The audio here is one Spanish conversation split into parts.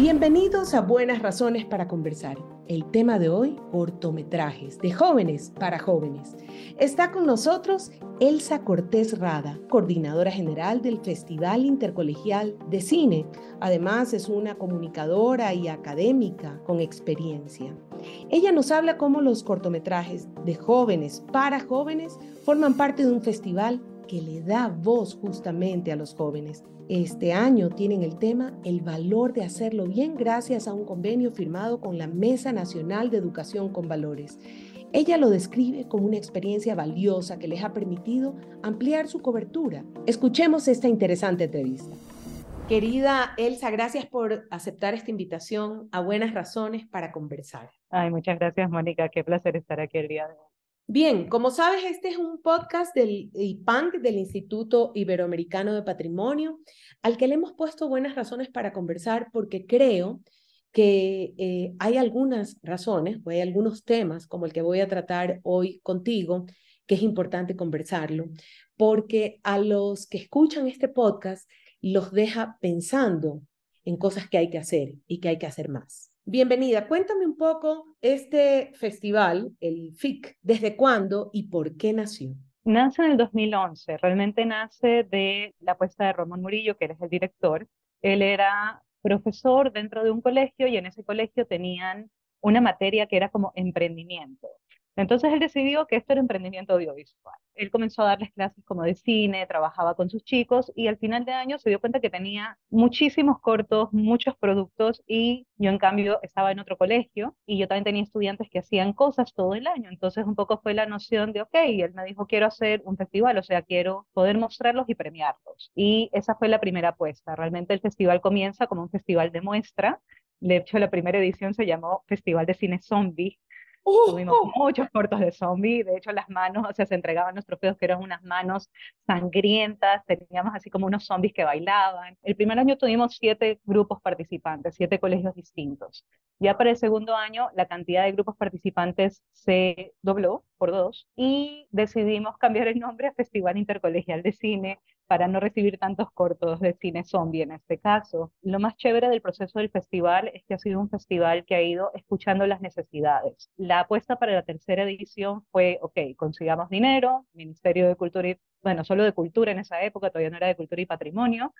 Bienvenidos a Buenas Razones para Conversar. El tema de hoy, cortometrajes de jóvenes para jóvenes. Está con nosotros Elsa Cortés Rada, coordinadora general del Festival Intercolegial de Cine. Además, es una comunicadora y académica con experiencia. Ella nos habla cómo los cortometrajes de jóvenes para jóvenes forman parte de un festival que le da voz justamente a los jóvenes. Este año tienen el tema El valor de hacerlo bien gracias a un convenio firmado con la Mesa Nacional de Educación con Valores. Ella lo describe como una experiencia valiosa que les ha permitido ampliar su cobertura. Escuchemos esta interesante entrevista. Querida Elsa, gracias por aceptar esta invitación a Buenas Razones para conversar. Ay, muchas gracias, Mónica. Qué placer estar aquí el día de hoy. Bien, como sabes, este es un podcast del IPANC, del Instituto Iberoamericano de Patrimonio, al que le hemos puesto buenas razones para conversar porque creo que eh, hay algunas razones o hay algunos temas como el que voy a tratar hoy contigo que es importante conversarlo, porque a los que escuchan este podcast los deja pensando en cosas que hay que hacer y que hay que hacer más. Bienvenida, cuéntame un poco este festival, el FIC, ¿desde cuándo y por qué nació? Nace en el 2011, realmente nace de la apuesta de Ramón Murillo, que eres el director. Él era profesor dentro de un colegio y en ese colegio tenían una materia que era como emprendimiento. Entonces él decidió que esto era emprendimiento audiovisual. Él comenzó a darles clases como de cine, trabajaba con sus chicos y al final de año se dio cuenta que tenía muchísimos cortos, muchos productos y yo en cambio estaba en otro colegio y yo también tenía estudiantes que hacían cosas todo el año. Entonces un poco fue la noción de, ok, él me dijo, quiero hacer un festival, o sea, quiero poder mostrarlos y premiarlos. Y esa fue la primera apuesta. Realmente el festival comienza como un festival de muestra. De hecho, la primera edición se llamó Festival de Cine Zombie Tuvimos muchos cortos de zombie, de hecho las manos, o sea, se entregaban los trofeos que eran unas manos sangrientas, teníamos así como unos zombies que bailaban. El primer año tuvimos siete grupos participantes, siete colegios distintos. Ya para el segundo año la cantidad de grupos participantes se dobló por dos y decidimos cambiar el nombre a Festival Intercolegial de Cine para no recibir tantos cortos de cine zombie en este caso. Lo más chévere del proceso del festival es que ha sido un festival que ha ido escuchando las necesidades. La apuesta para la tercera edición fue, ok, consigamos dinero, Ministerio de Cultura y, bueno, solo de Cultura en esa época, todavía no era de Cultura y Patrimonio,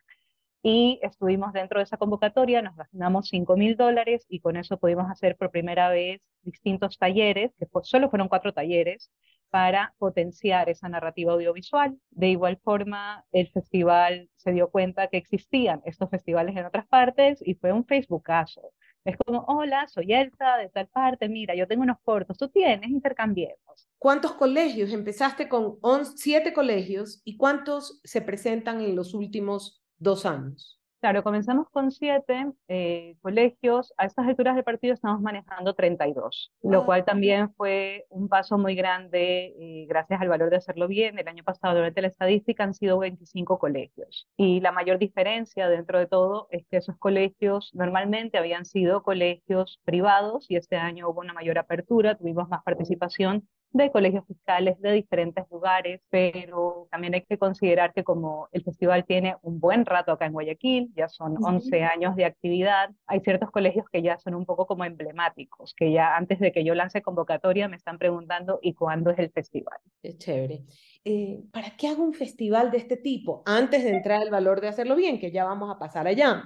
y estuvimos dentro de esa convocatoria, nos ganamos 5 mil dólares y con eso pudimos hacer por primera vez distintos talleres, que solo fueron cuatro talleres, para potenciar esa narrativa audiovisual. De igual forma, el festival se dio cuenta que existían estos festivales en otras partes y fue un Facebookazo. Es como, hola, soy Elsa de tal parte, mira, yo tengo unos cortos, tú tienes, intercambiemos. ¿Cuántos colegios? Empezaste con siete colegios y cuántos se presentan en los últimos dos años? Claro, comenzamos con siete eh, colegios. A estas alturas del partido estamos manejando 32, lo cual también fue un paso muy grande eh, gracias al valor de hacerlo bien. El año pasado, durante la estadística, han sido 25 colegios. Y la mayor diferencia dentro de todo es que esos colegios normalmente habían sido colegios privados y este año hubo una mayor apertura, tuvimos más participación de colegios fiscales de diferentes lugares, pero también hay que considerar que como el festival tiene un buen rato acá en Guayaquil, ya son 11 años de actividad, hay ciertos colegios que ya son un poco como emblemáticos, que ya antes de que yo lance convocatoria me están preguntando ¿y cuándo es el festival? Es chévere. Eh, ¿Para qué hago un festival de este tipo? Antes de entrar el valor de hacerlo bien, que ya vamos a pasar allá.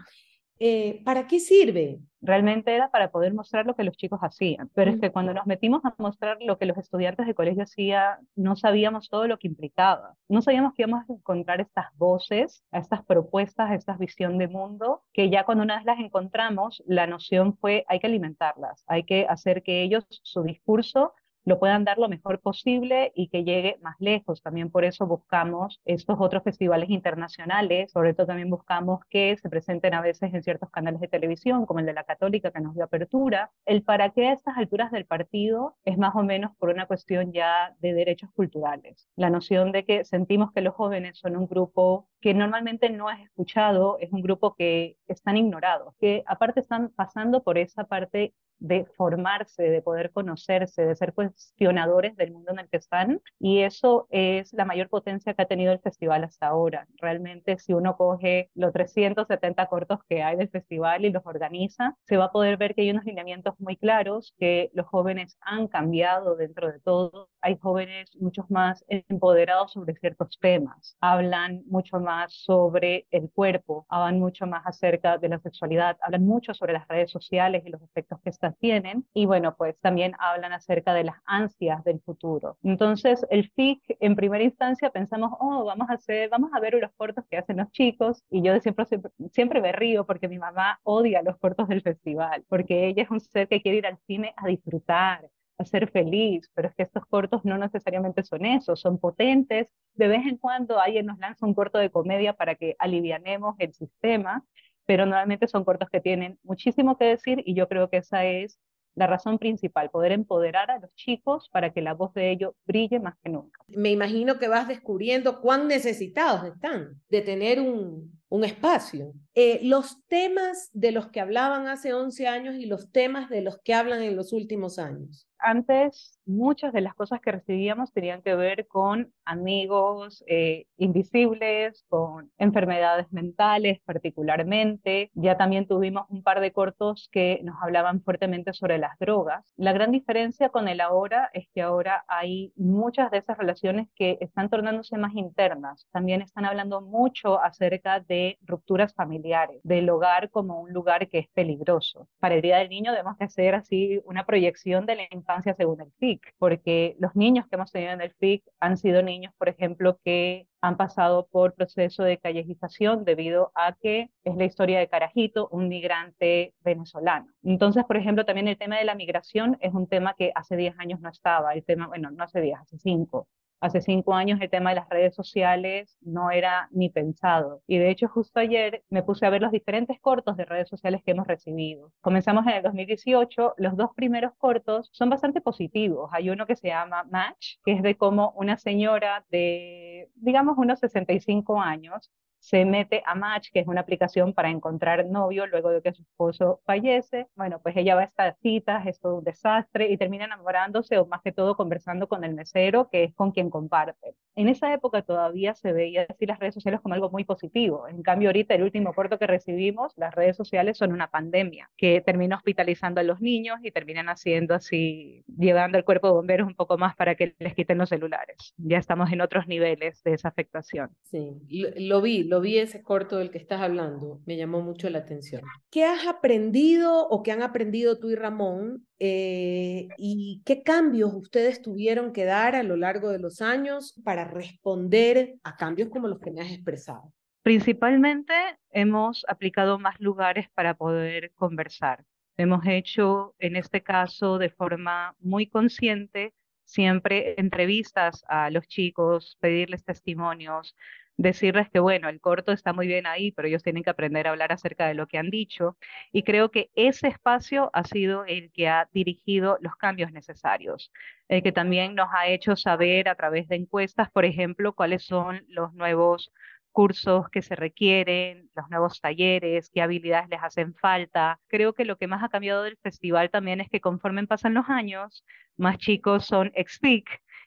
Eh, ¿Para qué sirve? realmente era para poder mostrar lo que los chicos hacían. Pero es que cuando nos metimos a mostrar lo que los estudiantes de colegio hacían, no sabíamos todo lo que implicaba. No sabíamos que íbamos a encontrar estas voces, estas propuestas, esta visión de mundo, que ya cuando una vez las encontramos, la noción fue hay que alimentarlas, hay que hacer que ellos, su discurso, lo puedan dar lo mejor posible y que llegue más lejos. También por eso buscamos estos otros festivales internacionales, sobre todo también buscamos que se presenten a veces en ciertos canales de televisión, como el de la Católica que nos dio apertura. El para qué a estas alturas del partido es más o menos por una cuestión ya de derechos culturales. La noción de que sentimos que los jóvenes son un grupo que normalmente no es escuchado, es un grupo que están ignorados, que aparte están pasando por esa parte de formarse, de poder conocerse, de ser cuestionadores del mundo en el que están. Y eso es la mayor potencia que ha tenido el festival hasta ahora. Realmente, si uno coge los 370 cortos que hay del festival y los organiza, se va a poder ver que hay unos lineamientos muy claros, que los jóvenes han cambiado dentro de todo. Hay jóvenes muchos más empoderados sobre ciertos temas, hablan mucho más sobre el cuerpo, hablan mucho más acerca de la sexualidad, hablan mucho sobre las redes sociales y los efectos que tienen. Y bueno, pues también hablan acerca de las ansias del futuro. Entonces, el FIC, en primera instancia pensamos, oh, vamos a hacer, vamos a ver los cortos que hacen los chicos. Y yo siempre, siempre, siempre me río porque mi mamá odia los cortos del festival, porque ella es un ser que quiere ir al cine a disfrutar, a ser feliz, pero es que estos cortos no necesariamente son eso, son potentes. De vez en cuando alguien nos lanza un corto de comedia para que alivianemos el sistema, pero normalmente son cortos que tienen muchísimo que decir y yo creo que esa es la razón principal, poder empoderar a los chicos para que la voz de ellos brille más que nunca. Me imagino que vas descubriendo cuán necesitados están de tener un, un espacio. Eh, los temas de los que hablaban hace 11 años y los temas de los que hablan en los últimos años antes muchas de las cosas que recibíamos tenían que ver con amigos eh, invisibles, con enfermedades mentales particularmente. Ya también tuvimos un par de cortos que nos hablaban fuertemente sobre las drogas. La gran diferencia con el ahora es que ahora hay muchas de esas relaciones que están tornándose más internas. También están hablando mucho acerca de rupturas familiares, del hogar como un lugar que es peligroso. Para el Día del Niño debemos hacer así una proyección de la infancia según el FIC, porque los niños que hemos tenido en el FIC han sido niños, por ejemplo, que han pasado por proceso de callejización debido a que es la historia de Carajito, un migrante venezolano. Entonces, por ejemplo, también el tema de la migración es un tema que hace 10 años no estaba, el tema, bueno, no hace 10, hace 5. Hace cinco años el tema de las redes sociales no era ni pensado. Y de hecho justo ayer me puse a ver los diferentes cortos de redes sociales que hemos recibido. Comenzamos en el 2018. Los dos primeros cortos son bastante positivos. Hay uno que se llama Match, que es de cómo una señora de, digamos, unos 65 años se mete a Match, que es una aplicación para encontrar novio luego de que su esposo fallece. Bueno, pues ella va a estas citas, es todo un desastre y termina enamorándose o más que todo conversando con el mesero, que es con quien comparte. En esa época todavía se veía así las redes sociales como algo muy positivo. En cambio, ahorita el último corto que recibimos, las redes sociales son una pandemia que termina hospitalizando a los niños y terminan haciendo así, llevando el cuerpo de bomberos un poco más para que les quiten los celulares. Ya estamos en otros niveles de esa afectación. Sí, lo, vi, lo vi ese corto del que estás hablando, me llamó mucho la atención. ¿Qué has aprendido o qué han aprendido tú y Ramón eh, y qué cambios ustedes tuvieron que dar a lo largo de los años para responder a cambios como los que me has expresado? Principalmente hemos aplicado más lugares para poder conversar. Hemos hecho, en este caso, de forma muy consciente, siempre entrevistas a los chicos, pedirles testimonios, decirles que, bueno, el corto está muy bien ahí, pero ellos tienen que aprender a hablar acerca de lo que han dicho. Y creo que ese espacio ha sido el que ha dirigido los cambios necesarios, el que también nos ha hecho saber a través de encuestas, por ejemplo, cuáles son los nuevos cursos que se requieren, los nuevos talleres, qué habilidades les hacen falta. Creo que lo que más ha cambiado del festival también es que conforme pasan los años, más chicos son ex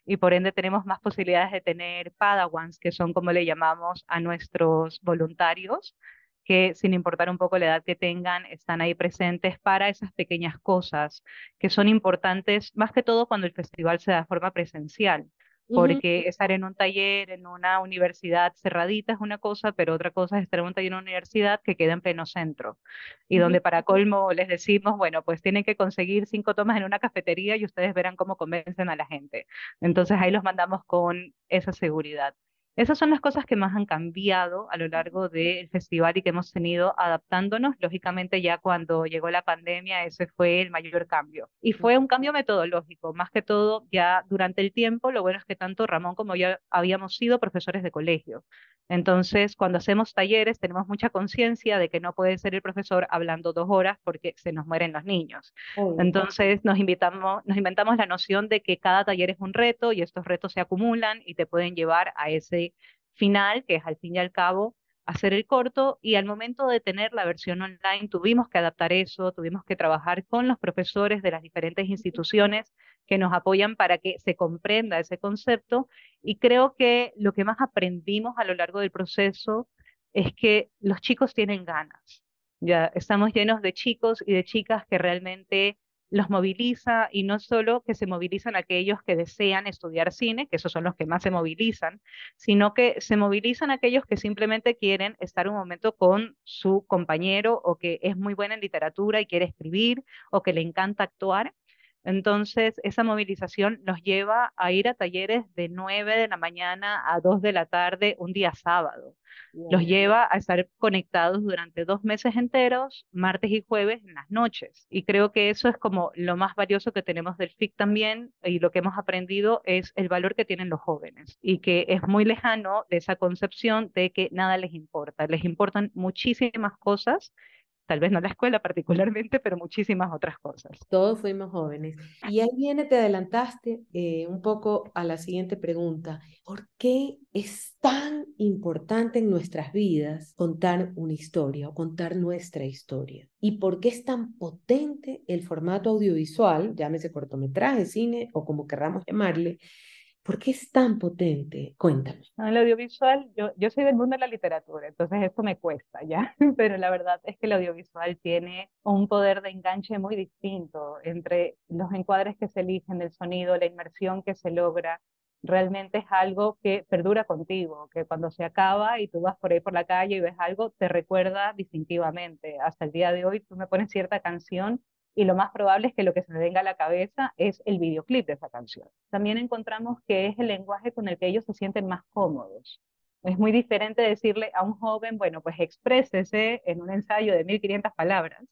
y por ende tenemos más posibilidades de tener padawans, que son como le llamamos a nuestros voluntarios, que sin importar un poco la edad que tengan, están ahí presentes para esas pequeñas cosas que son importantes, más que todo cuando el festival se da forma presencial porque estar en un taller, en una universidad cerradita es una cosa, pero otra cosa es estar en un taller en una universidad que queda en pleno centro y donde para colmo les decimos, bueno, pues tienen que conseguir cinco tomas en una cafetería y ustedes verán cómo convencen a la gente. Entonces ahí los mandamos con esa seguridad. Esas son las cosas que más han cambiado a lo largo del festival y que hemos tenido adaptándonos. Lógicamente ya cuando llegó la pandemia ese fue el mayor cambio. Y fue un cambio metodológico, más que todo ya durante el tiempo. Lo bueno es que tanto Ramón como yo habíamos sido profesores de colegio. Entonces, cuando hacemos talleres tenemos mucha conciencia de que no puede ser el profesor hablando dos horas porque se nos mueren los niños. Entonces, nos, invitamos, nos inventamos la noción de que cada taller es un reto y estos retos se acumulan y te pueden llevar a ese final, que es al fin y al cabo hacer el corto y al momento de tener la versión online tuvimos que adaptar eso, tuvimos que trabajar con los profesores de las diferentes instituciones que nos apoyan para que se comprenda ese concepto y creo que lo que más aprendimos a lo largo del proceso es que los chicos tienen ganas. Ya estamos llenos de chicos y de chicas que realmente los moviliza y no solo que se movilizan aquellos que desean estudiar cine, que esos son los que más se movilizan, sino que se movilizan aquellos que simplemente quieren estar un momento con su compañero o que es muy buena en literatura y quiere escribir o que le encanta actuar. Entonces, esa movilización nos lleva a ir a talleres de 9 de la mañana a 2 de la tarde un día sábado los lleva a estar conectados durante dos meses enteros, martes y jueves en las noches. Y creo que eso es como lo más valioso que tenemos del FIC también y lo que hemos aprendido es el valor que tienen los jóvenes y que es muy lejano de esa concepción de que nada les importa. Les importan muchísimas cosas tal vez no la escuela particularmente, pero muchísimas otras cosas. Todos fuimos jóvenes. Y ahí viene, te adelantaste eh, un poco a la siguiente pregunta. ¿Por qué es tan importante en nuestras vidas contar una historia o contar nuestra historia? ¿Y por qué es tan potente el formato audiovisual, llámese cortometraje, cine o como querramos llamarle, ¿Por qué es tan potente? Cuéntame. En el audiovisual, yo, yo soy del mundo de la literatura, entonces esto me cuesta ya, pero la verdad es que el audiovisual tiene un poder de enganche muy distinto entre los encuadres que se eligen, el sonido, la inmersión que se logra. Realmente es algo que perdura contigo, que cuando se acaba y tú vas por ahí por la calle y ves algo, te recuerda distintivamente. Hasta el día de hoy tú me pones cierta canción y lo más probable es que lo que se me venga a la cabeza es el videoclip de esa canción. También encontramos que es el lenguaje con el que ellos se sienten más cómodos. Es muy diferente decirle a un joven, bueno, pues exprésese en un ensayo de 1500 palabras,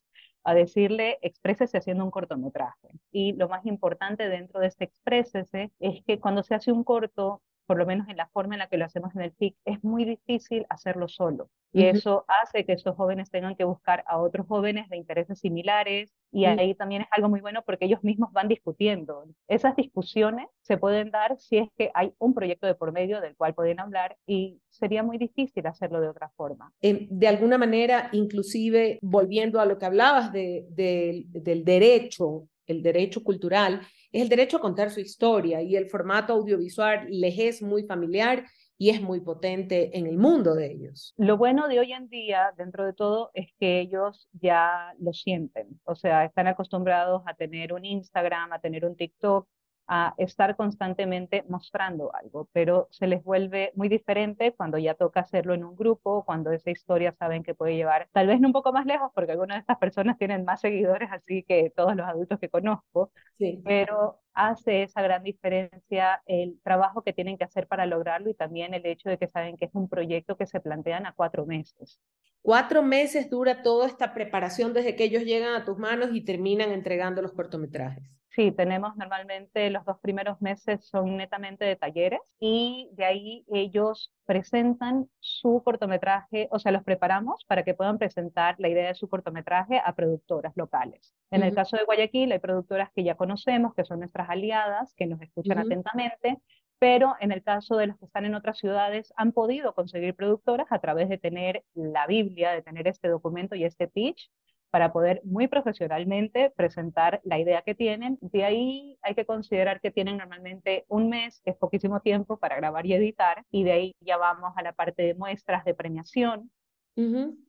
a decirle exprésese haciendo un cortometraje. Y lo más importante dentro de este exprésese es que cuando se hace un corto, por lo menos en la forma en la que lo hacemos en el FIC, es muy difícil hacerlo solo. Y eso hace que esos jóvenes tengan que buscar a otros jóvenes de intereses similares. Y ahí también es algo muy bueno porque ellos mismos van discutiendo. Esas discusiones se pueden dar si es que hay un proyecto de por medio del cual pueden hablar y sería muy difícil hacerlo de otra forma. de alguna manera, inclusive volviendo a lo que hablabas de, del derecho, el derecho cultural, es el derecho a contar su historia y el formato audiovisual les es muy familiar y es muy potente en el mundo de ellos. Lo bueno de hoy en día, dentro de todo, es que ellos ya lo sienten, o sea, están acostumbrados a tener un Instagram, a tener un TikTok, a estar constantemente mostrando algo, pero se les vuelve muy diferente cuando ya toca hacerlo en un grupo, cuando esa historia saben que puede llevar, tal vez no un poco más lejos, porque algunas de estas personas tienen más seguidores así que todos los adultos que conozco, sí. pero hace esa gran diferencia el trabajo que tienen que hacer para lograrlo y también el hecho de que saben que es un proyecto que se plantean a cuatro meses. Cuatro meses dura toda esta preparación desde que ellos llegan a tus manos y terminan entregando los cortometrajes. Sí, tenemos normalmente los dos primeros meses son netamente de talleres y de ahí ellos presentan su cortometraje, o sea, los preparamos para que puedan presentar la idea de su cortometraje a productoras locales. En el caso de Guayaquil hay productoras que ya conocemos, que son nuestras aliadas, que nos escuchan atentamente, pero en el caso de los que están en otras ciudades han podido conseguir productoras a través de tener la Biblia, de tener este documento y este pitch para poder muy profesionalmente presentar la idea que tienen. De ahí hay que considerar que tienen normalmente un mes, que es poquísimo tiempo para grabar y editar, y de ahí ya vamos a la parte de muestras de premiación.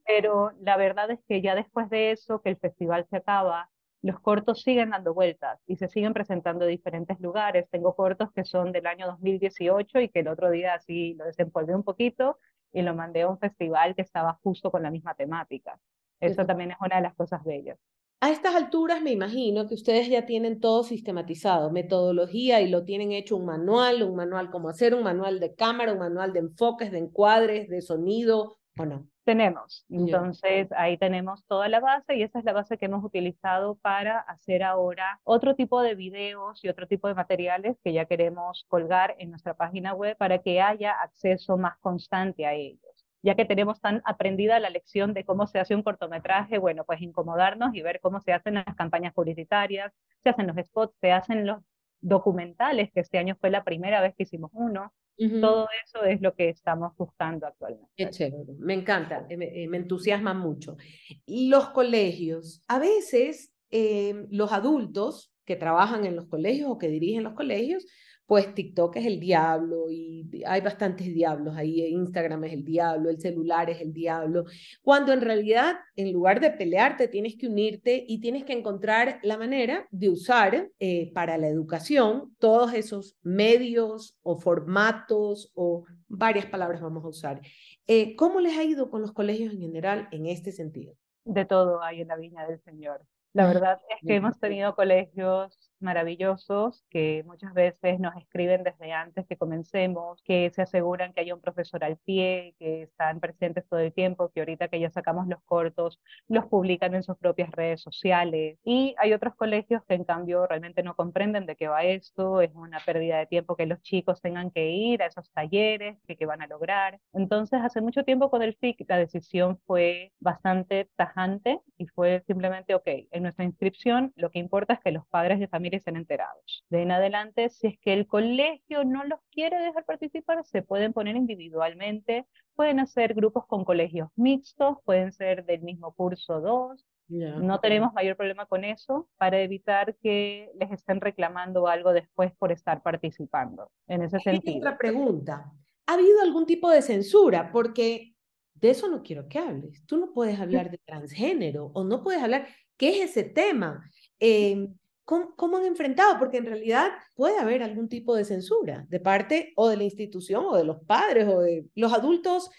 Pero la verdad es que ya después de eso, que el festival se acaba, los cortos siguen dando vueltas y se siguen presentando en diferentes lugares. Tengo cortos que son del año 2018 y que el otro día así lo desempolvé un poquito y lo mandé a un festival que estaba justo con la misma temática. Eso también es una de las cosas bellas. A estas alturas me imagino que ustedes ya tienen todo sistematizado, metodología y lo tienen hecho un manual, un manual cómo hacer, un manual de cámara, un manual de enfoques, de encuadres, de sonido, ¿o no? Tenemos, entonces ahí tenemos toda la base y esa es la base que hemos utilizado para hacer ahora otro tipo de videos y otro tipo de materiales que ya queremos colgar en nuestra página web para que haya acceso más constante a ellos ya que tenemos tan aprendida la lección de cómo se hace un cortometraje, bueno, pues incomodarnos y ver cómo se hacen las campañas publicitarias, se hacen los spots, se hacen los documentales, que este año fue la primera vez que hicimos uno, Todo eso es lo que estamos buscando actualmente. Qué chévere, me encanta, eh, me, me entusiasma mucho. Los colegios, a veces eh, los adultos que trabajan en los colegios o que dirigen los colegios, pues TikTok es el diablo y hay bastantes diablos ahí, Instagram es el diablo, el celular es el diablo, cuando en realidad en lugar de pelearte tienes que unirte y tienes que encontrar la manera de usar eh, para la educación todos esos medios o formatos o varias palabras vamos a usar. Eh, ¿Cómo les ha ido con los colegios en general en este sentido? De todo hay en la viña del Señor. La verdad es que hemos tenido colegios maravillosos que muchas veces nos escriben desde antes que comencemos, que se aseguran que hay un profesor al pie, que están presentes todo el tiempo, que ahorita que ya sacamos los cortos, los publican en sus propias redes sociales. Y hay otros colegios que en cambio realmente no comprenden de qué va esto, es una pérdida de tiempo que los chicos tengan que ir a esos talleres, que van a lograr. Entonces, hace mucho tiempo con el FIC la decisión fue bastante tajante y fue simplemente, ok, en nuestra inscripción lo que importa es que los padres de familia estén enterados. De en adelante, si es que el colegio no los quiere dejar participar, se pueden poner individualmente, pueden hacer grupos con colegios mixtos, pueden ser del mismo curso dos. No tenemos mayor problema con eso para evitar que les estén reclamando algo después por estar participando. En ese sentido. Otra pregunta. ¿Ha habido algún tipo de censura? Porque de eso no quiero que hables. Tú no puedes hablar de transgénero o no puedes hablar. ¿Qué es ese tema? Eh, ¿cómo, han enfrentado? Porque en realidad puede haber algún tipo de censura de parte o de la institución o de los padres o de los adultos.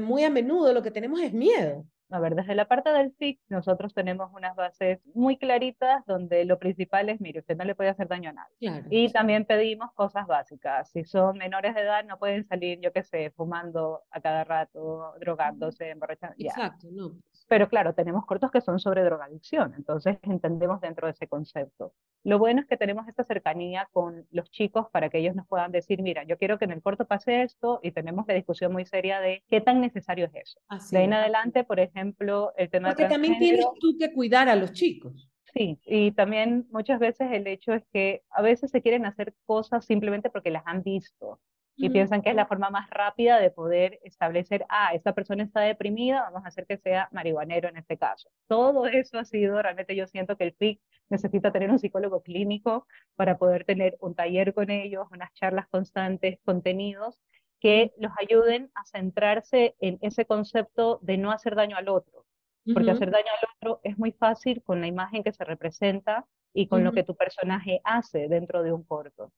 muy a menudo lo que tenemos es miedo. A ver, desde la parte del FIC, nosotros tenemos unas bases muy claritas donde lo principal es, mire, usted no le puede hacer daño a nadie. y también pedimos cosas básicas. Si son menores de edad, no pueden salir, yo qué sé, fumando a cada rato, drogándose, emborrachando. Exacto, no. Pero claro, tenemos cortos que son sobre drogadicción, entonces entendemos dentro de ese concepto. Lo bueno es que tenemos esta cercanía con los chicos para que ellos nos puedan decir, mira, yo quiero que en el corto pase esto y tenemos la discusión muy seria de qué tan necesario es eso. de ahí en adelante, por ejemplo, el tema Porque también tienes tú que cuidar a los chicos. Sí, y también muchas veces el hecho es que a veces se quieren hacer cosas simplemente porque las han visto y piensan que es la forma más rápida de poder establecer, ah, esta persona está deprimida, vamos a hacer que sea marihuanero en este caso. Todo eso ha sido, realmente yo siento que el FIC necesita tener un psicólogo clínico para poder tener un taller con ellos, unas charlas constantes, contenidos que los ayuden a centrarse en ese concepto de no hacer daño al otro. Porque hacer daño al otro es muy fácil con la imagen que se representa y con lo que tu personaje hace dentro de un corto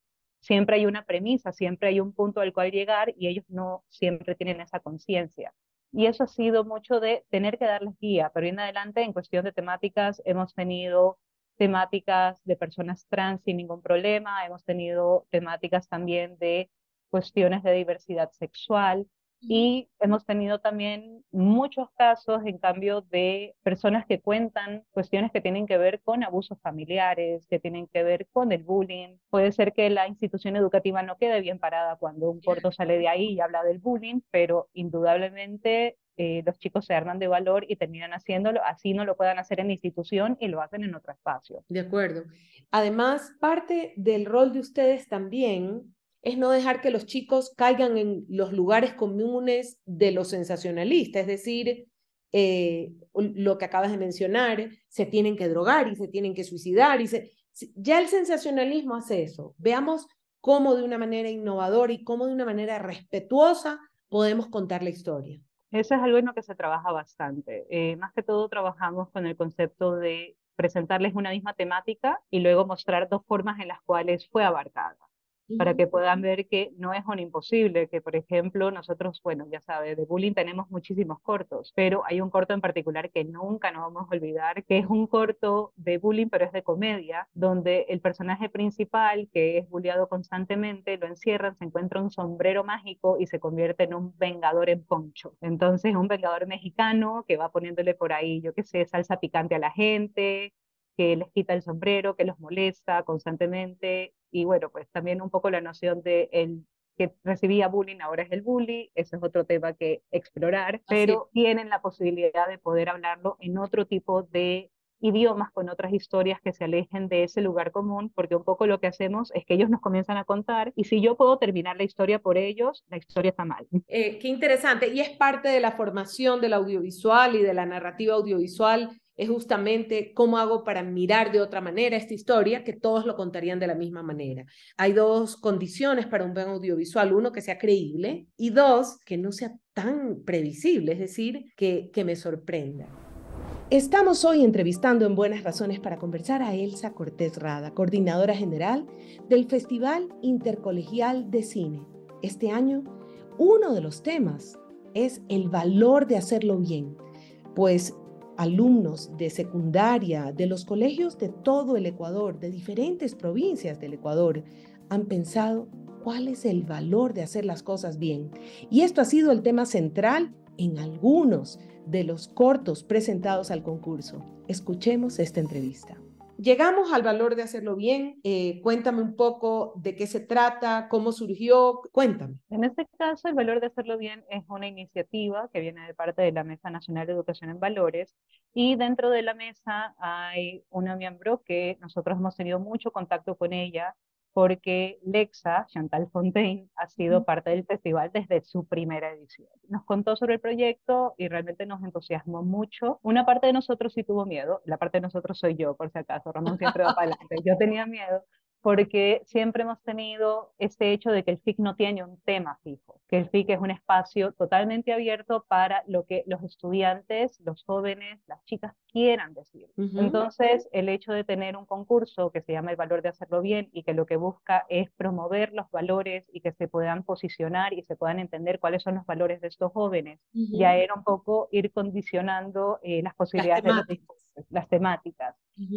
siempre hay una premisa, siempre hay un punto al cual llegar y ellos no siempre tienen esa conciencia. Y eso ha sido mucho de tener que darles guía, pero en adelante en cuestión de temáticas hemos tenido temáticas de personas trans sin ningún problema, hemos tenido temáticas también de cuestiones de diversidad sexual, y hemos tenido también muchos casos, en cambio, de personas que cuentan cuestiones que tienen que ver con abusos familiares, que tienen que ver con el bullying. Puede ser que la institución educativa no quede bien parada cuando un corto sale de ahí y habla del bullying, pero indudablemente eh, los chicos se arman de valor y terminan haciéndolo, así no lo puedan hacer en la institución y lo hacen en otro espacio. De acuerdo. Además, parte del rol de ustedes también es no dejar que los chicos caigan en los lugares comunes de lo sensacionalista, es decir, eh, lo que acabas de mencionar, se tienen que drogar y se tienen que suicidar. Y ya el sensacionalismo hace eso. Veamos cómo de una manera innovadora y cómo de una manera respetuosa podemos contar la historia. Eso es algo en lo que se trabaja bastante. Eh, más que todo trabajamos con el concepto de presentarles una misma temática y luego mostrar dos formas en las cuales fue abarcada para que puedan ver que no es un imposible, que por ejemplo nosotros, bueno, ya sabes, de bullying tenemos muchísimos cortos, pero hay un corto en particular que nunca nos vamos a olvidar, que es un corto de bullying, pero es de comedia, donde el personaje principal, que es bulleado constantemente, lo encierran, se encuentra un sombrero mágico y se convierte en un vengador en poncho. Entonces, un vengador mexicano que va poniéndole por ahí, yo qué sé, salsa picante a la gente, que les quita el sombrero, que los molesta constantemente y bueno, pues también un poco la noción de el que recibía bullying ahora es el bully, ese es otro tema que explorar, pero tienen la posibilidad de poder hablarlo en otro tipo de idiomas, con otras historias que se alejen de ese lugar común, porque un poco lo que hacemos es que ellos nos comienzan a contar y si yo puedo terminar la historia por ellos, la historia está mal. Eh, qué interesante. Y es parte de la formación del audiovisual y de la narrativa audiovisual es justamente cómo hago para mirar de otra manera esta historia, que todos lo contarían de la misma manera. Hay dos condiciones para un buen audiovisual, uno que sea creíble y dos, que no sea tan previsible, es decir, que, que me sorprenda. Estamos hoy entrevistando en Buenas Razones para conversar a Elsa Cortés Rada, coordinadora general del Festival Intercolegial de Cine. Este año, uno de los temas es el valor de hacerlo bien, pues alumnos de secundaria de los colegios de todo el Ecuador, de diferentes provincias del Ecuador, han pensado cuál es el valor de hacer las cosas bien. Y esto ha sido el tema central en algunos de los cortos presentados al concurso. Escuchemos esta entrevista. Llegamos al valor de hacerlo bien. Eh, cuéntame un poco de qué se trata, cómo surgió. Cuéntame. En este caso, el valor de hacerlo bien es una iniciativa que viene de parte de la Mesa Nacional de Educación en Valores y dentro de la mesa hay una miembro que nosotros hemos tenido mucho contacto con ella porque Lexa, Chantal Fontaine, ha sido parte del festival desde su primera edición. Nos contó sobre el proyecto y realmente nos entusiasmó mucho. Una parte de nosotros sí tuvo miedo, la parte de nosotros soy yo, por si acaso, Ramón siempre va para adelante. Yo tenía miedo porque siempre hemos tenido este hecho de que el FIC no tiene un tema fijo, que el FIC es un espacio totalmente abierto para lo que los estudiantes, los jóvenes, las chicas quieran decir. Entonces, el hecho de tener un concurso que se llama el valor de hacerlo bien y que lo que busca es promover los valores y que se puedan posicionar y se puedan entender cuáles son los valores de estos jóvenes, ya era un poco ir condicionando eh, las posibilidades de los las temáticas.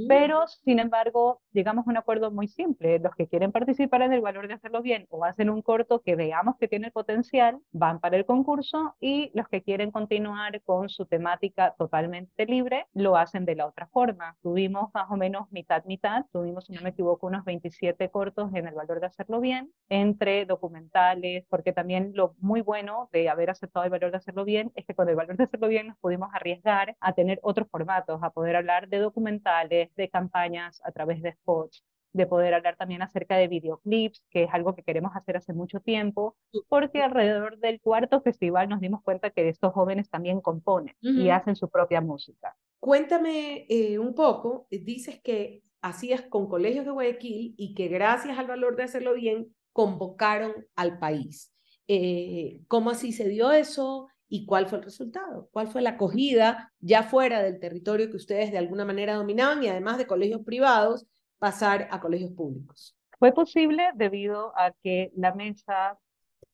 Pero, sin embargo, llegamos a un acuerdo muy simple. Los que quieren participar en el valor de hacerlo bien o hacen un corto que veamos que tiene potencial, van para el concurso y los que quieren continuar con su temática totalmente libre, lo hacen de la otra forma. Tuvimos más o menos mitad-mitad, tuvimos, si no me equivoco, unos 27 cortos en el valor de hacerlo bien, entre documentales, porque también lo muy bueno de haber aceptado el valor de hacerlo bien es que con el valor de hacerlo bien nos pudimos arriesgar a tener otros formatos, a poder hablar de documentales, de campañas a través de spots, de poder hablar también acerca de videoclips, que es algo que queremos hacer hace mucho tiempo, porque alrededor del cuarto festival nos dimos cuenta que estos jóvenes también componen y hacen su propia música. Cuéntame eh, un poco, dices que hacías con colegios de Guayaquil y que gracias al valor de hacerlo bien, convocaron al país. Eh, ¿Cómo así se dio eso? y cuál fue el resultado, cuál fue la acogida ya fuera del territorio que ustedes de alguna manera dominaban y además de colegios privados, pasar a colegios públicos. Fue posible debido a que la mesa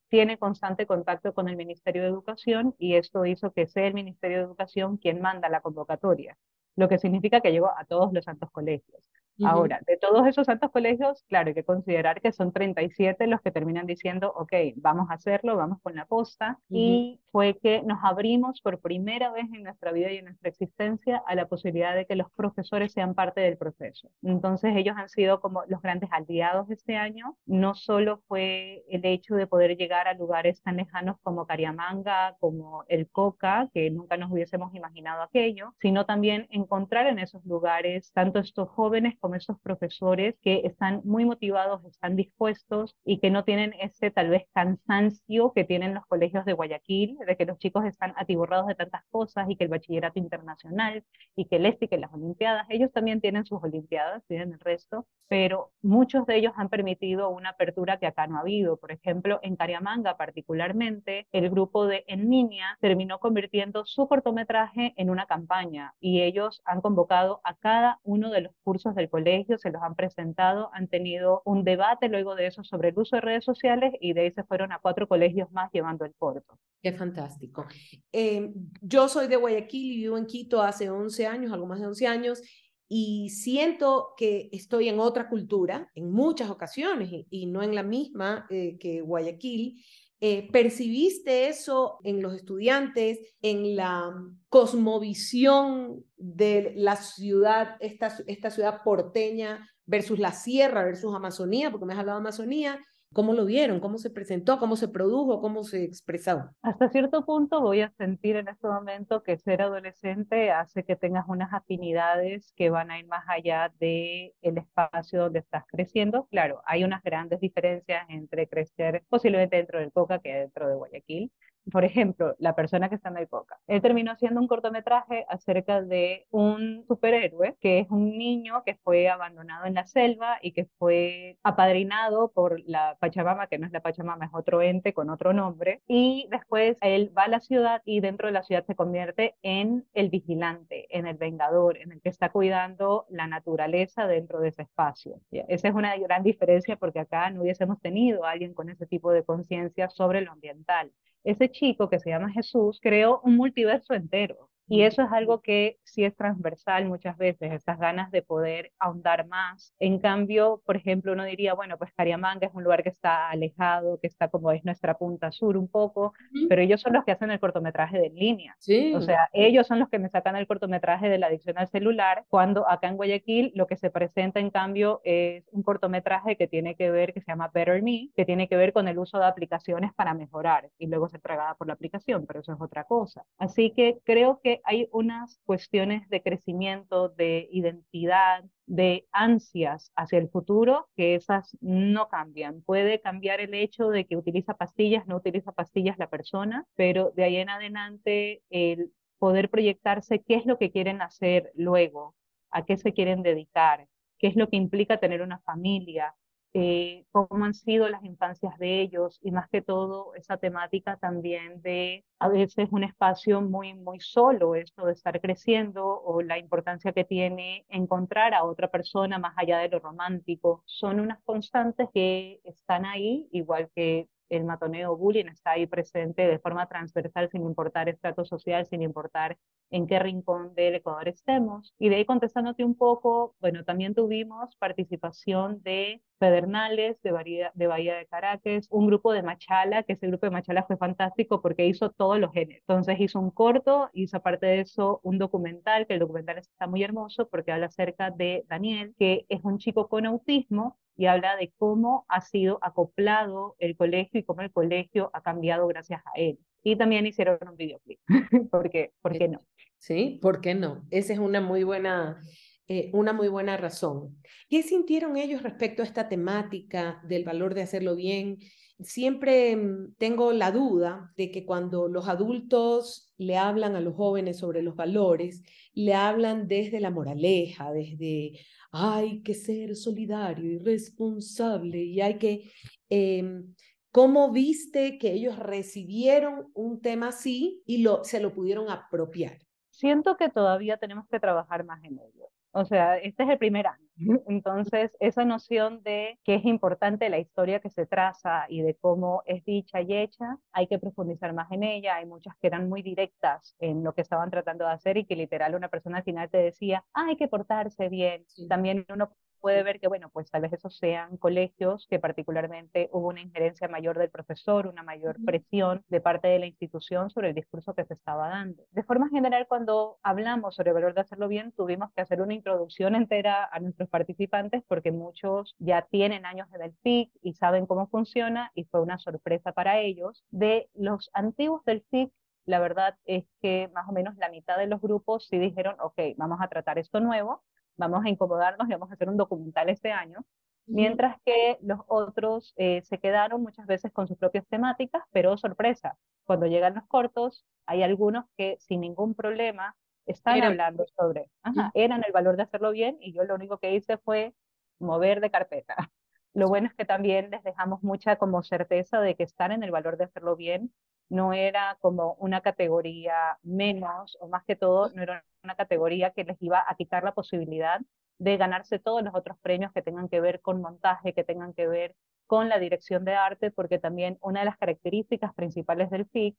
tiene constante contacto con el Ministerio de Educación y esto hizo que sea el Ministerio de Educación quien manda la convocatoria, lo que significa que llegó a todos los santos colegios. Ahora, de todos esos santos colegios, claro, hay que considerar que son 37 los que terminan diciendo, ok, vamos a hacerlo, vamos con la posta. Y fue que nos abrimos por primera vez en nuestra vida y en nuestra existencia a la posibilidad de que los profesores sean parte del proceso. Entonces, ellos han sido como los grandes aliados este año. No solo fue el hecho de poder llegar a lugares tan lejanos como Cariamanga, como el Coca, que nunca nos hubiésemos imaginado aquello, sino también encontrar en esos lugares tanto estos jóvenes como esos profesores que están muy motivados, están dispuestos y que no tienen ese tal vez cansancio que tienen los colegios de Guayaquil, de que los chicos están atiborrados de tantas cosas y que el bachillerato internacional y que el este y que las olimpiadas, ellos también tienen sus olimpiadas, tienen el resto, pero muchos de ellos han permitido una apertura que acá no ha habido. Por ejemplo, en Cariamanga particularmente, el grupo de En Niña terminó convirtiendo su cortometraje en una campaña y ellos han convocado a cada uno de los cursos del colegios, se los han presentado, han tenido un debate luego de eso sobre el uso de redes sociales y de ahí se fueron a cuatro colegios más llevando el corto. Qué fantástico. Em, yo soy de Guayaquil y vivo en Quito hace 11 años, algo más de 11 años, y siento que estoy en otra cultura en muchas ocasiones y, no en la misma eh, que Guayaquil. Eh, ¿Percibiste eso en los estudiantes, en la cosmovisión de la ciudad, esta, esta ciudad porteña versus la sierra, versus Amazonía, porque me has hablado de Amazonía? ¿Cómo lo vieron? ¿Cómo se presentó? ¿Cómo se produjo? ¿Cómo se expresó? Hasta cierto punto voy a sentir en este momento que ser adolescente hace que tengas unas afinidades que van a ir más allá del el espacio donde estás creciendo. Claro, hay unas grandes diferencias entre crecer posiblemente dentro del Coca que dentro de Guayaquil por ejemplo, la persona que está en el Coca. Él terminó haciendo un cortometraje acerca de un superhéroe que es un niño que fue abandonado en la selva y que fue apadrinado por la Pachamama, que no es la Pachamama, es otro ente con otro nombre. Y después él va a la ciudad y dentro de la ciudad se convierte en el vigilante, en el vengador, en el que está cuidando la naturaleza dentro de ese espacio. Esa es una gran diferencia porque acá no hubiésemos tenido a alguien con ese tipo de conciencia sobre lo ambiental ese chico que se llama Jesús creó un multiverso entero. Y eso es algo que sí es transversal muchas veces, estas ganas de poder ahondar más. En cambio, por ejemplo, uno diría, bueno, pues Cariamanga es un lugar que está alejado, que está como es nuestra punta sur un poco, pero ellos son los que hacen el cortometraje de línea. Sí. O sea, ellos son los que me sacan el cortometraje de la adicción al celular, cuando acá en Guayaquil lo que se presenta en cambio es un cortometraje que tiene que ver, que se llama Better Me, que tiene que ver con el uso de aplicaciones para mejorar y luego ser tragada por la aplicación, pero eso es otra cosa. Así que creo que hay unas cuestiones de crecimiento, de identidad, de ansias hacia el futuro que esas no cambian. Puede cambiar el hecho de que utiliza pastillas, no utiliza pastillas la persona, pero de ahí en adelante el poder proyectarse qué es lo que quieren hacer luego, a qué se quieren dedicar, qué es lo que implica tener una familia, eh, cómo han sido las infancias de ellos y más que todo esa temática también de a veces un espacio muy, muy solo, esto de estar creciendo o la importancia que tiene encontrar a otra persona más allá de lo romántico. Son unas constantes que están ahí, igual que el matoneo bullying está ahí presente de forma transversal sin importar estrato social, sin importar en qué rincón del Ecuador estemos. Y de ahí contestándote un poco, bueno, también tuvimos participación de Pedernales, de Bahía, de Bahía de Caracas, un grupo de Machala, que ese grupo de Machala fue fantástico porque hizo todos los géneros. Entonces hizo un corto, hizo aparte de eso un documental, que el documental está muy hermoso porque habla acerca de Daniel, que es un chico con autismo y habla de cómo ha sido acoplado el colegio y cómo el colegio ha cambiado gracias a él. Y también hicieron un videoclip, porque, ¿por qué no? Sí, ¿por qué no? Esa es una muy buena, eh, una muy buena razón. ¿Qué sintieron ellos respecto a esta temática del valor de hacerlo bien? Siempre mm, tengo la duda de que cuando los adultos le hablan a los jóvenes sobre los valores, le hablan desde la moraleja, desde hay que ser solidario y responsable y hay que... Em, ¿Cómo viste que ellos recibieron un tema así y lo, se lo pudieron apropiar? Siento que todavía tenemos que trabajar más en ello. O sea, este es el primer año. Entonces, esa noción de que es importante la historia que se traza y de cómo es dicha y hecha, hay que profundizar más en ella. Hay muchas que eran muy directas en lo que estaban tratando de hacer y que literal una persona al final te decía, hay que portarse bien. También uno puede ver que, bueno, pues tal vez esos sean colegios que particularmente hubo una injerencia mayor del profesor, una mayor presión de parte de la institución sobre el discurso que se estaba dando. De forma general, cuando hablamos sobre el valor de hacerlo bien, tuvimos que hacer una introducción entera a nuestros participantes porque muchos ya tienen años en el FIC y saben cómo funciona y fue una sorpresa para ellos. De los antiguos del FIC, la verdad es que más o menos la mitad de los grupos sí dijeron, ok, vamos a tratar esto nuevo, vamos a incomodarnos y vamos a hacer un documental este año, mientras que los otros eh, se quedaron muchas veces con sus propias temáticas, pero sorpresa, cuando llegan los cortos, hay algunos que sin ningún problema están hablando sobre, ajá, eran el valor de hacerlo bien y yo lo único que hice fue mover de carpeta. Lo bueno es que también les dejamos mucha como certeza de que están en el valor de hacerlo bien no era como una categoría menos, o más que todo, no era una categoría que les iba a quitar la posibilidad de ganarse todos los otros premios que tengan que ver con montaje, que tengan que ver con la dirección de arte, porque también una de las características principales del FIC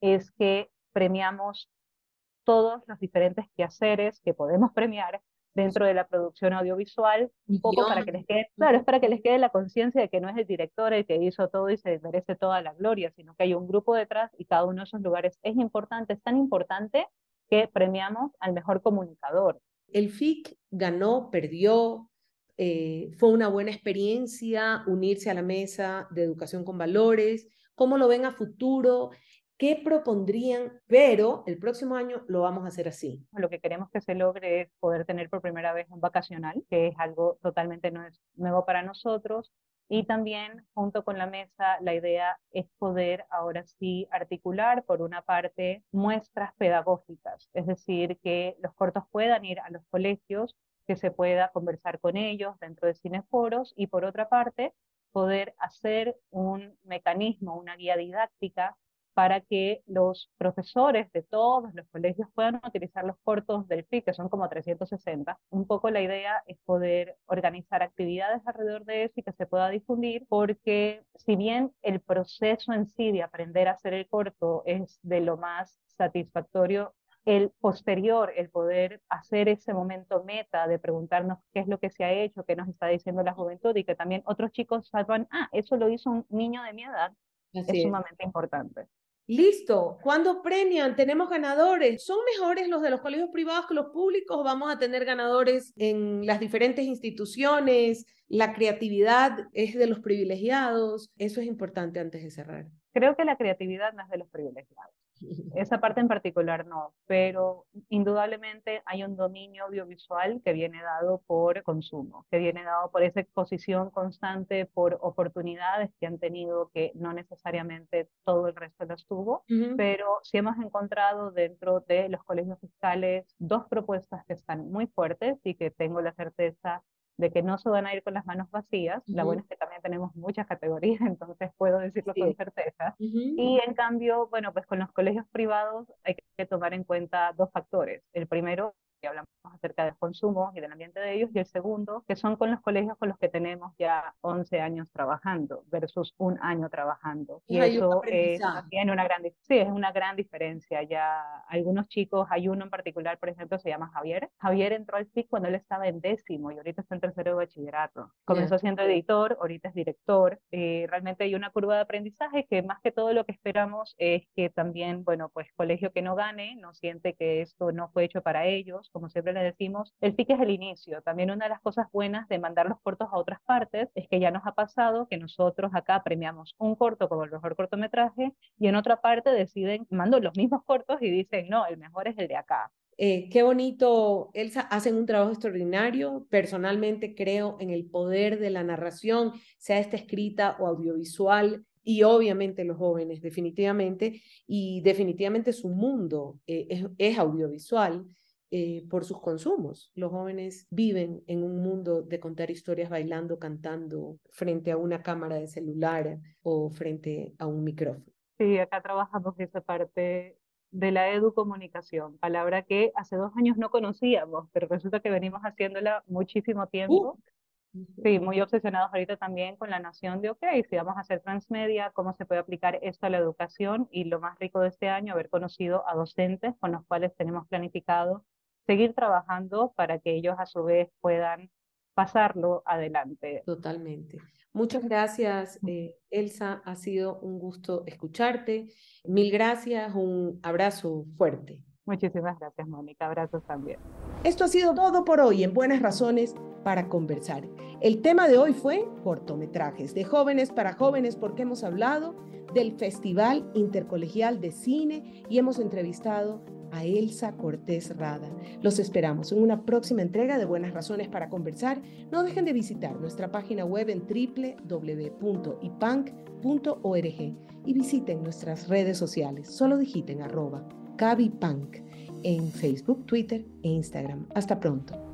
es que premiamos todos los diferentes quehaceres que podemos premiar dentro de la producción audiovisual, un poco para que les quede, claro, es para que les quede la conciencia de que no es el director el que hizo todo y se merece toda la gloria, sino que hay un grupo detrás y cada uno de esos lugares. Es importante, es tan importante que premiamos al mejor comunicador. El FIC ganó, perdió, eh, fue una buena experiencia unirse a la mesa de educación con valores, cómo lo ven a futuro, qué propondrían, pero el próximo año lo vamos a hacer así. Lo que queremos que se logre es poder tener por primera vez un vacacional, que es algo totalmente nuevo para nosotros. Y también, junto con la mesa, la idea es poder ahora sí articular, por una parte, muestras pedagógicas, es decir, que los cortos puedan ir a los colegios, que se pueda conversar con ellos dentro de cineforos y, por otra parte, poder hacer un mecanismo, una guía didáctica para que los profesores de todos los colegios puedan utilizar los cortos del FIC, que son como 360. Un poco la idea es poder organizar actividades alrededor de eso y que se pueda difundir, porque si bien el proceso en sí de aprender a hacer el corto es de lo más satisfactorio, el posterior, el poder hacer ese momento meta de preguntarnos qué es lo que se ha hecho, qué nos está diciendo la juventud y que también otros chicos sepan, ah, eso lo hizo un niño de mi edad, es sumamente importante. Listo. ¿Cuándo premian? Tenemos ganadores. ¿Son mejores los de los colegios privados que los públicos? ¿Vamos a tener ganadores en las diferentes instituciones? ¿La creatividad es de los privilegiados? Eso es importante antes de cerrar. Creo que la creatividad no es de los privilegiados. Esa parte en particular no, pero indudablemente hay un dominio audiovisual que viene dado por consumo, que viene dado por esa exposición constante, por oportunidades que han tenido que no necesariamente todo el resto las tuvo, pero sí hemos encontrado dentro de los colegios fiscales dos propuestas que están muy fuertes y que tengo la certeza de que no se van a ir con las manos vacías. La buena es que también tenemos muchas categorías, entonces puedo decirlo con certeza. Y en cambio, bueno, pues con los colegios privados hay que tomar en cuenta dos factores. El primero hablamos acerca del consumo y del ambiente de ellos, y el segundo, que son con los colegios con los que tenemos ya 11 años trabajando versus un año trabajando. Y, eso es también una gran, sí, es una gran diferencia. Ya algunos chicos, hay uno en particular, por ejemplo, se llama Javier. Javier entró al FIC cuando él estaba en décimo y ahorita está en tercero de bachillerato. Comenzó siendo editor, ahorita es director. y realmente hay una curva de aprendizaje que más que todo lo que esperamos es que también, bueno, pues colegio que no gane, no siente que esto no fue hecho para ellos, como siempre le decimos, el FIC es el inicio. También una de las cosas buenas de mandar los cortos a otras partes es que ya nos ha pasado que nosotros acá premiamos un corto como el mejor cortometraje y en otra parte deciden, mando los mismos cortos y dicen, no, el mejor es el de acá. Eh, qué bonito, Elsa, hacen un trabajo extraordinario. Personalmente creo en el poder de la narración, sea esta escrita o audiovisual, y obviamente los jóvenes, definitivamente, y definitivamente su mundo eh, es, es, audiovisual. Eh, por sus consumos. Los jóvenes viven en un mundo de contar historias bailando, cantando, frente a una cámara de celular o frente a un micrófono. Sí, acá trabajamos esa parte de la educomunicación, palabra que hace dos años no conocíamos, pero resulta que venimos haciéndola muchísimo tiempo. Sí, muy obsesionados ahorita también con la noción de, ok, si vamos a hacer transmedia, ¿cómo se puede aplicar esto a la educación? Y lo más rico de este año, haber conocido a docentes con los cuales tenemos planificado seguir trabajando para que ellos a su vez puedan pasarlo adelante. Totalmente. Muchas gracias, eh, Elsa. Ha sido un gusto escucharte. Mil gracias. Un abrazo fuerte. Muchísimas gracias, Mónica. Abrazos también. Esto ha sido todo por hoy en Buenas Razones para Conversar. El tema de hoy fue cortometrajes de jóvenes para jóvenes porque hemos hablado del Festival Intercolegial de Cine y hemos entrevistado a Elsa Cortés Rada. Los esperamos en una próxima entrega de Buenas Razones para Conversar. No dejen de visitar nuestra página web en www.ipank.org y visiten nuestras redes sociales. Solo digiten arroba cabipunk en Facebook, Twitter e Instagram. Hasta pronto.